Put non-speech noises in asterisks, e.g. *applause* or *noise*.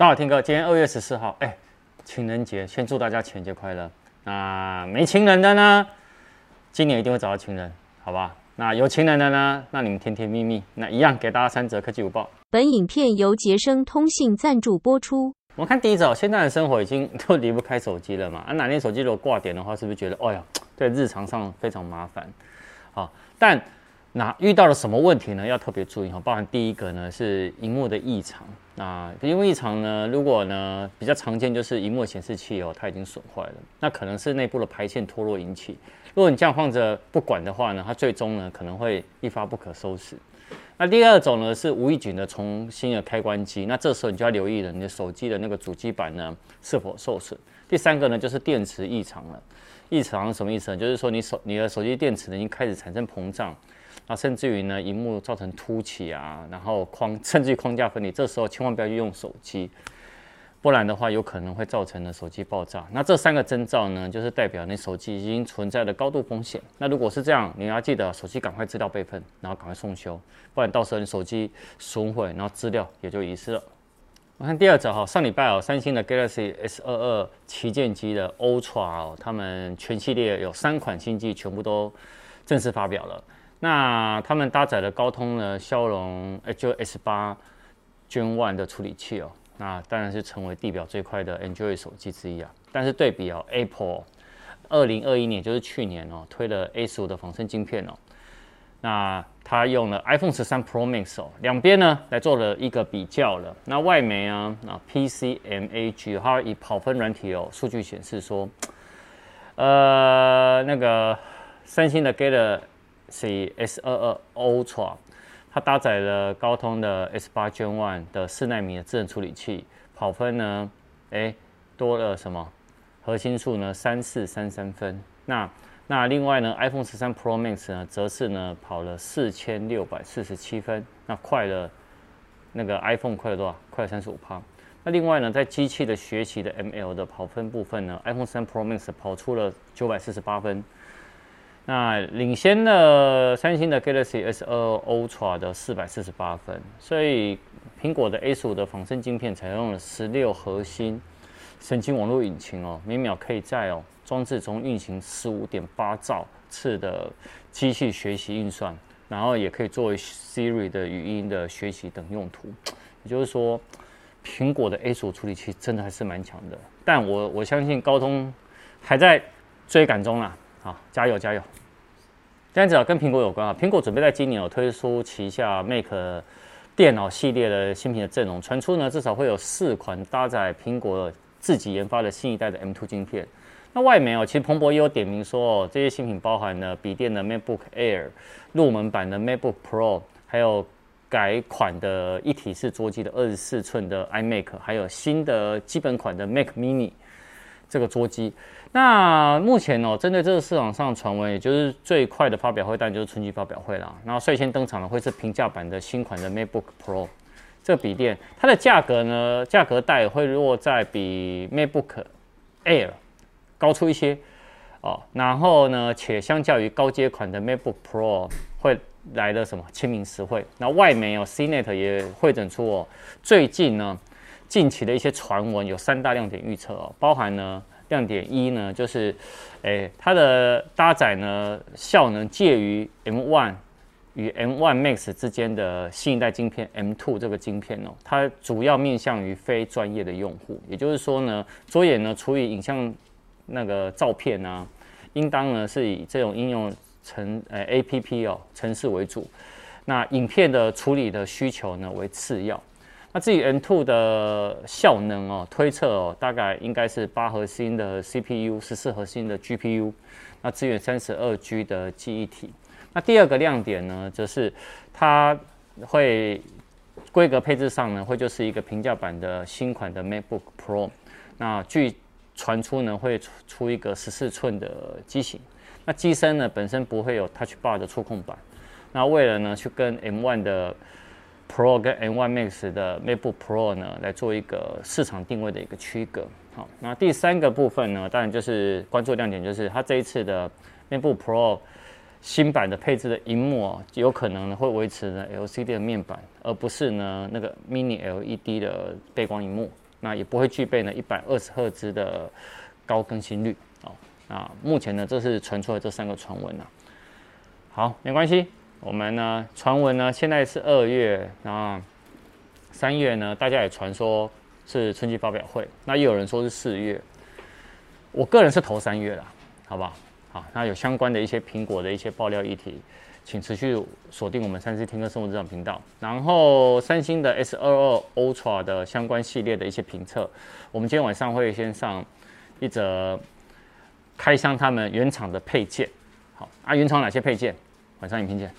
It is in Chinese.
大家好，天哥，今天二月十四号，哎，情人节，先祝大家情人节快乐。那没情人的呢，今年一定会找到情人，好吧？那有情人的呢，那你们甜甜蜜蜜。那一样给大家三折科技午报。本影片由杰生通信赞助播出。我们看第一则，现在的生活已经都离不开手机了嘛？啊，哪天手机如果挂点的话，是不是觉得，哎呀，对日常上非常麻烦？好，但。那遇到了什么问题呢？要特别注意哈，包含第一个呢是荧幕的异常。那荧幕异常呢，如果呢比较常见就是荧幕显示器哦，它已经损坏了，那可能是内部的排线脱落引起。如果你这样放着不管的话呢，它最终呢可能会一发不可收拾。那第二种呢是无预警的重新的开关机，那这时候你就要留意了，你的手机的那个主机板呢是否受损。第三个呢就是电池异常了，异常什么意思呢？就是说你手你的手机电池呢已经开始产生膨胀。那甚至于呢，荧幕造成凸起啊，然后框 *laughs* 甚至于框架分离，这时候千万不要去用手机，不然的话有可能会造成呢手机爆炸。那这三个征兆呢，就是代表你手机已经存在了高度风险。那如果是这样，你要记得手机赶快资料备份，然后赶快送修，不然到时候你手机损毁，然后资料也就遗失了。我看第二则哈，上礼拜哦，三星的 Galaxy S 二二旗舰机的 Ultra 哦，他们全系列有三款新机全部都正式发表了。那他们搭载了高通的骁龙 H S 八 Gen One 的处理器哦，那当然是成为地表最快的 Android 手机之一啊。但是对比哦，Apple 二零二一年就是去年哦，推了 A 十五的仿生晶片哦，那它用了 iPhone 十三 Pro Max 哦，两边呢来做了一个比较了。那外媒啊，啊 PCMag 它以跑分软体哦，数据显示说，呃，那个三星的 Galaxy 是 S 二二 Ultra，它搭载了高通的 S 八 Gen One 的四纳米的智能处理器，跑分呢，诶，多了什么？核心数呢，三四三三分。那那另外呢，iPhone 十三 Pro Max 呢，则是呢跑了四千六百四十七分，那快了，那个 iPhone 快了多少？快了三十五趴。那另外呢，在机器的学习的 ML 的跑分部分呢，iPhone 十三 Pro Max 跑出了九百四十八分。那领先了三星的 Galaxy S 二 Ultra 的四百四十八分，所以苹果的 A 十五的仿生晶片采用了十六核心神经网络引擎哦，每秒可以在哦装置中运行十五点八兆次的机器学习运算，然后也可以作为 Siri 的语音的学习等用途。也就是说，苹果的 A 十五处理器真的还是蛮强的，但我我相信高通还在追赶中啦，好，加油加油！这样子啊，跟苹果有关啊。苹果准备在今年有推出旗下 Mac 电脑系列的新品的阵容，传出呢至少会有四款搭载苹果自己研发的新一代的 M2 晶片。那外媒哦，其实彭博也有点名说哦，这些新品包含了笔电的 MacBook Air、入门版的 MacBook Pro，还有改款的一体式桌机的二十四寸的 iMac，还有新的基本款的 Mac Mini 这个桌机。那目前哦，针对这个市场上传闻，也就是最快的发表会，当然就是春季发表会啦。然后率先登场的会是平价版的新款的 MacBook Pro 这个笔电，它的价格呢，价格带会落在比 MacBook Air 高出一些哦。然后呢，且相较于高阶款的 MacBook Pro 会来的什么亲民实惠。那外媒哦，CNET 也会整出哦，最近呢，近期的一些传闻有三大亮点预测哦，包含呢。亮点一呢，就是，诶，它的搭载呢效能介于 M1 与 M1 Max 之间的新一代晶片 M2 这个晶片哦，它主要面向于非专业的用户，也就是说呢，着眼呢处理影像那个照片啊，应当呢是以这种应用程呃 APP 哦程式为主，那影片的处理的需求呢为次要。那至于 M2 的效能哦，推测哦，大概应该是八核心的 CPU，十四核心的 GPU，那支援三十二 G 的记忆体。那第二个亮点呢，则是它会规格配置上呢，会就是一个平价版的新款的 MacBook Pro。那据传出呢，会出出一个十四寸的机型。那机身呢，本身不会有 Touch Bar 的触控板。那为了呢，去跟 M1 的 Pro 跟 M1 Max 的 MacBook Pro 呢，来做一个市场定位的一个区隔。好，那第三个部分呢，当然就是关注亮点，就是它这一次的 MacBook Pro 新版的配置的荧幕哦，有可能呢会维持呢 LCD 的面板，而不是呢那个 Mini LED 的背光荧幕。那也不会具备呢一百二十赫兹的高更新率哦。那目前呢，这是传出来这三个传闻啊。好，没关系，我们呢传闻呢现在是二月，那三月呢大家也传说是春季发表会，那也有人说是四月，我个人是投三月啦，好不好？好，那有相关的一些苹果的一些爆料议题。请持续锁定我们三 C 听歌生活这档频道，然后三星的 S 二二 Ultra 的相关系列的一些评测，我们今天晚上会先上一则开箱他们原厂的配件，好啊，原厂哪些配件？晚上影片见。